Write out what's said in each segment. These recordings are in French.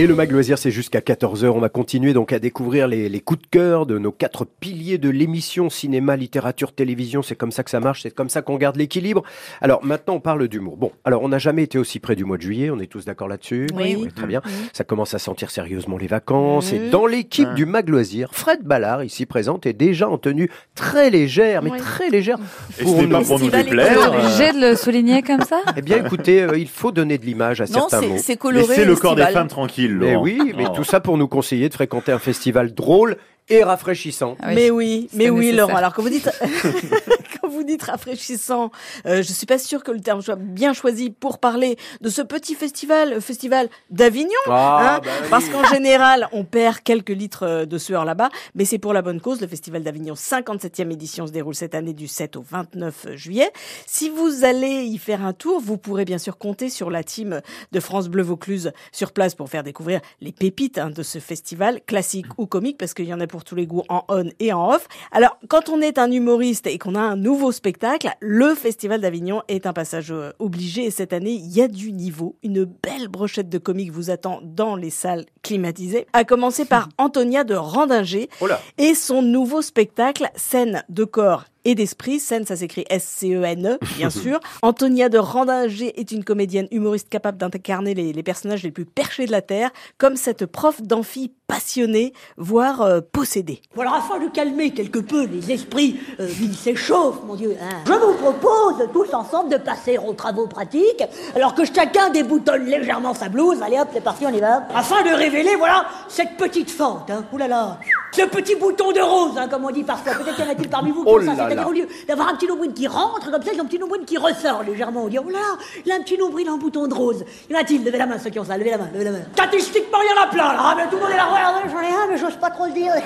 Et le Mag Loisir, c'est jusqu'à 14h. On va continuer donc à découvrir les, les coups de cœur de nos quatre piliers de l'émission cinéma, littérature, télévision. C'est comme ça que ça marche, c'est comme ça qu'on garde l'équilibre. Alors maintenant, on parle d'humour. Bon, alors on n'a jamais été aussi près du mois de juillet, on est tous d'accord là-dessus Oui. très bien. Ça commence à sentir sérieusement les vacances. Et dans l'équipe du Mag Loisir, Fred Ballard, ici présente, est déjà en tenue très légère, mais Oui. très légère. Et ce n'est pas pour nous déplaire. euh, Obligé de le souligner comme ça? Eh bien, écoutez, euh, il faut donner de l'image à Non, certains c'est- mots. c'est coloré. Laissez le corps des femmes tranquille. Mais Laurent. oui, mais Oh. tout ça pour nous conseiller de fréquenter un festival drôle et rafraîchissant. Ah oui. Mais oui, mais oui, nécessaire. Laurent. Alors quand vous dites, quand vous dites rafraîchissant, euh, je suis pas sûre que le terme soit bien choisi pour parler de ce petit festival, le festival d'Avignon. Ah, hein, bah oui. Parce qu'en général, on perd quelques litres euh, de sueur là-bas, mais c'est pour la bonne cause. Le Festival d'Avignon 57e édition se déroule cette année du 7 au 29 juillet. Si vous allez y faire un tour, vous pourrez bien sûr compter sur la team de France Bleu Vaucluse sur place pour faire découvrir les pépites hein, de ce festival, classique ou comique, parce qu'il y en a pour tous les goûts en on et en off. Alors, quand on est un humoriste et qu'on a un nouveau spectacle, le Festival d'Avignon est un passage euh, obligé. Et cette année, il y a du niveau. Une belle brochette de comiques vous attend dans les salles climatisées. À commencer par Antonia de Randinger Oh et son nouveau spectacle Scène de corps et d'esprit. Scène, ça s'écrit S-C-E-N-E, E, bien sûr. Antonia de Randinger est une comédienne humoriste capable d'incarner les, personnages les plus perchés de la Terre, comme cette prof d'amphi passionnée, voire euh, possédée. Alors afin de calmer quelque peu les esprits euh, qui s'échauffent, mon Dieu, hein, je vous propose tous ensemble de passer aux travaux pratiques, alors que chacun déboutonne légèrement sa blouse. Allez hop, c'est parti, on y va. Afin de révéler, voilà, cette petite fente, hein, oulala, ce petit bouton de rose, hein, comme on dit parfois. Peut-être y en a-t-il parmi vous qui Oh ont ça, là là. c'est-à-dire au lieu d'avoir un petit nombril qui rentre comme ça, ils ont un petit nombril qui ressort légèrement. On dit, oh là là, il a un petit nombril en bouton de rose. Y en a-t-il Levez la main, ceux qui ont ça, levez la main, levez la main. Statistiquement, il y en a plein, là, ah, mais tout le monde est là, ouais, j'en ai un, mais j'ose pas trop le dire.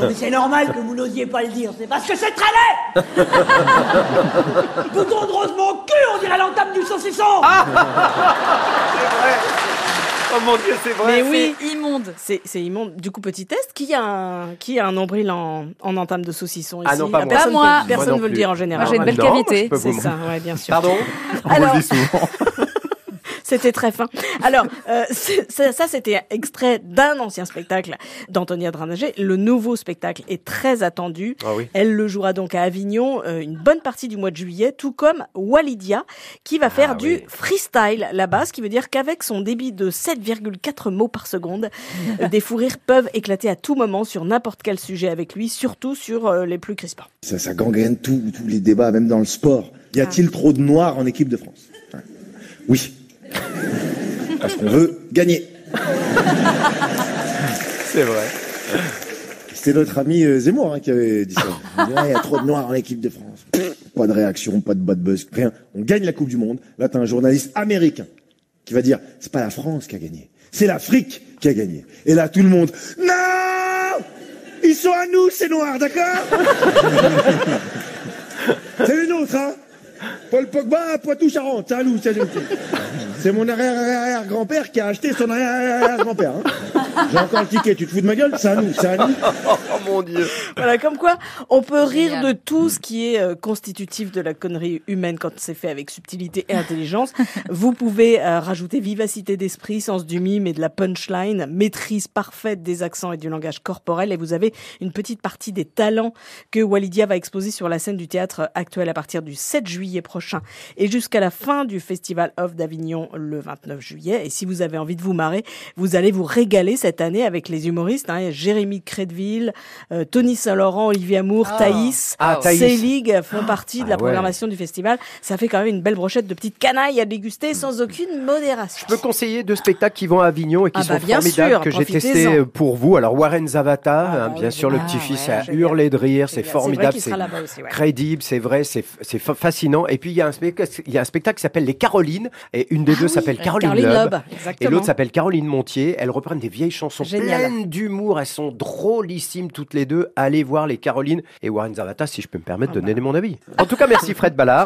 Non, mais c'est normal que vous n'osiez pas le dire, c'est parce que c'est très laid Bouton de rose, mon cul, on dirait l'entame du saucisson Oh mon dieu, c'est Mais vrai. oui, C'est immonde. c'est c'est immonde. Du coup, petit test, qui a un, qui a un nombril en, en entame de saucisson ici Ah non, pas moi. Personne Pas moi. Personne Moi non veut le dire en général. Moi, j'ai une belle Non, cavité. C'est ça, ouais, bien sûr. Pardon? On Alors- vous le dit souvent. C'était très fin. Alors, euh, c'est- ça, ça, c'était extrait d'un ancien spectacle d'Antonia Dranager. Le nouveau spectacle est très attendu. Ah oui. Elle le jouera donc à Avignon euh, une bonne partie du mois de juillet, tout comme Walidia, qui va faire du Ah oui. freestyle là-bas, ce qui veut dire qu'avec son débit de 7,4 mots par seconde, euh, des fous rires peuvent éclater à tout moment sur n'importe quel sujet avec lui, surtout sur euh, les plus crispants. Ça, ça gangrène tout, tous les débats, même dans le sport. Y a-t-il trop de noirs en équipe de France? Oui. Parce qu'on veut gagner. C'est vrai. C'était notre ami euh, Zemmour hein, qui avait dit ça. Il dit, Ouais, Il y a trop de noirs en équipe de France. Pas de réaction, pas de bad buzz, rien. On gagne la Coupe du Monde. Là, t'as un journaliste américain qui va dire c'est pas la France qui a gagné, c'est l'Afrique qui a gagné. Et là, tout le monde non, ils sont à nous ces noirs, d'accord? C'est les nôtres, hein? Paul Pogba, Poitou-Charentes, c'est à nous, c'est à nous. C'est mon arrière-arrière-grand-père qui a acheté son arrière-arrière-grand-père. Hein. J'ai encore le ticket, tu te fous de ma gueule C'est à nous, c'est à nous. Oh mon dieu. Voilà, comme quoi on peut rire Génial. de tout ce qui est euh, constitutif de la connerie humaine quand c'est fait avec subtilité et intelligence. vous pouvez euh, rajouter vivacité d'esprit, sens du mime et de la punchline, maîtrise parfaite des accents et du langage corporel et vous avez une petite partie des talents que Walidia va exposer sur la scène du théâtre actuel à partir du 7 juillet prochain et jusqu'à la fin du Festival Off d'Avignon le 29 juillet. Et si vous avez envie de vous marrer, vous allez vous régaler cette année avec les humoristes, hein, Jérémy Crédville, euh, Tony Saint-Laurent, Olivier Amour, Thaïs, Ah, Thaïs. Célig font partie de Ah la ouais. programmation du festival. Ça fait quand même une belle brochette de petites canailles à déguster sans aucune modération. Je peux conseiller deux spectacles qui vont à Avignon et qui Ah bah, sont bien formidables, sûr, que j'ai testé pour vous. Alors Warren Zavata, Ah, hein, bah bien oui, sûr, le petit-fils Ah, a ouais, hurlé de rire, c'est formidable, C'est ouais. crédible, c'est vrai, c'est c'est fa- fascinant. Et puis il y a un spectacle, il y a un spectacle qui s'appelle Les Carolines, et une des deux s'appelle euh, Caroline, Caroline Loeb, et l'autre s'appelle Caroline Montier. Elles reprennent des vieilles chansons Génial. pleines d'humour, elles sont drôlissimes toutes les deux. Allez voir les Carolines et Warren Zavata, si je peux me permettre de donner mon avis. En tout cas, merci Fred Ballard.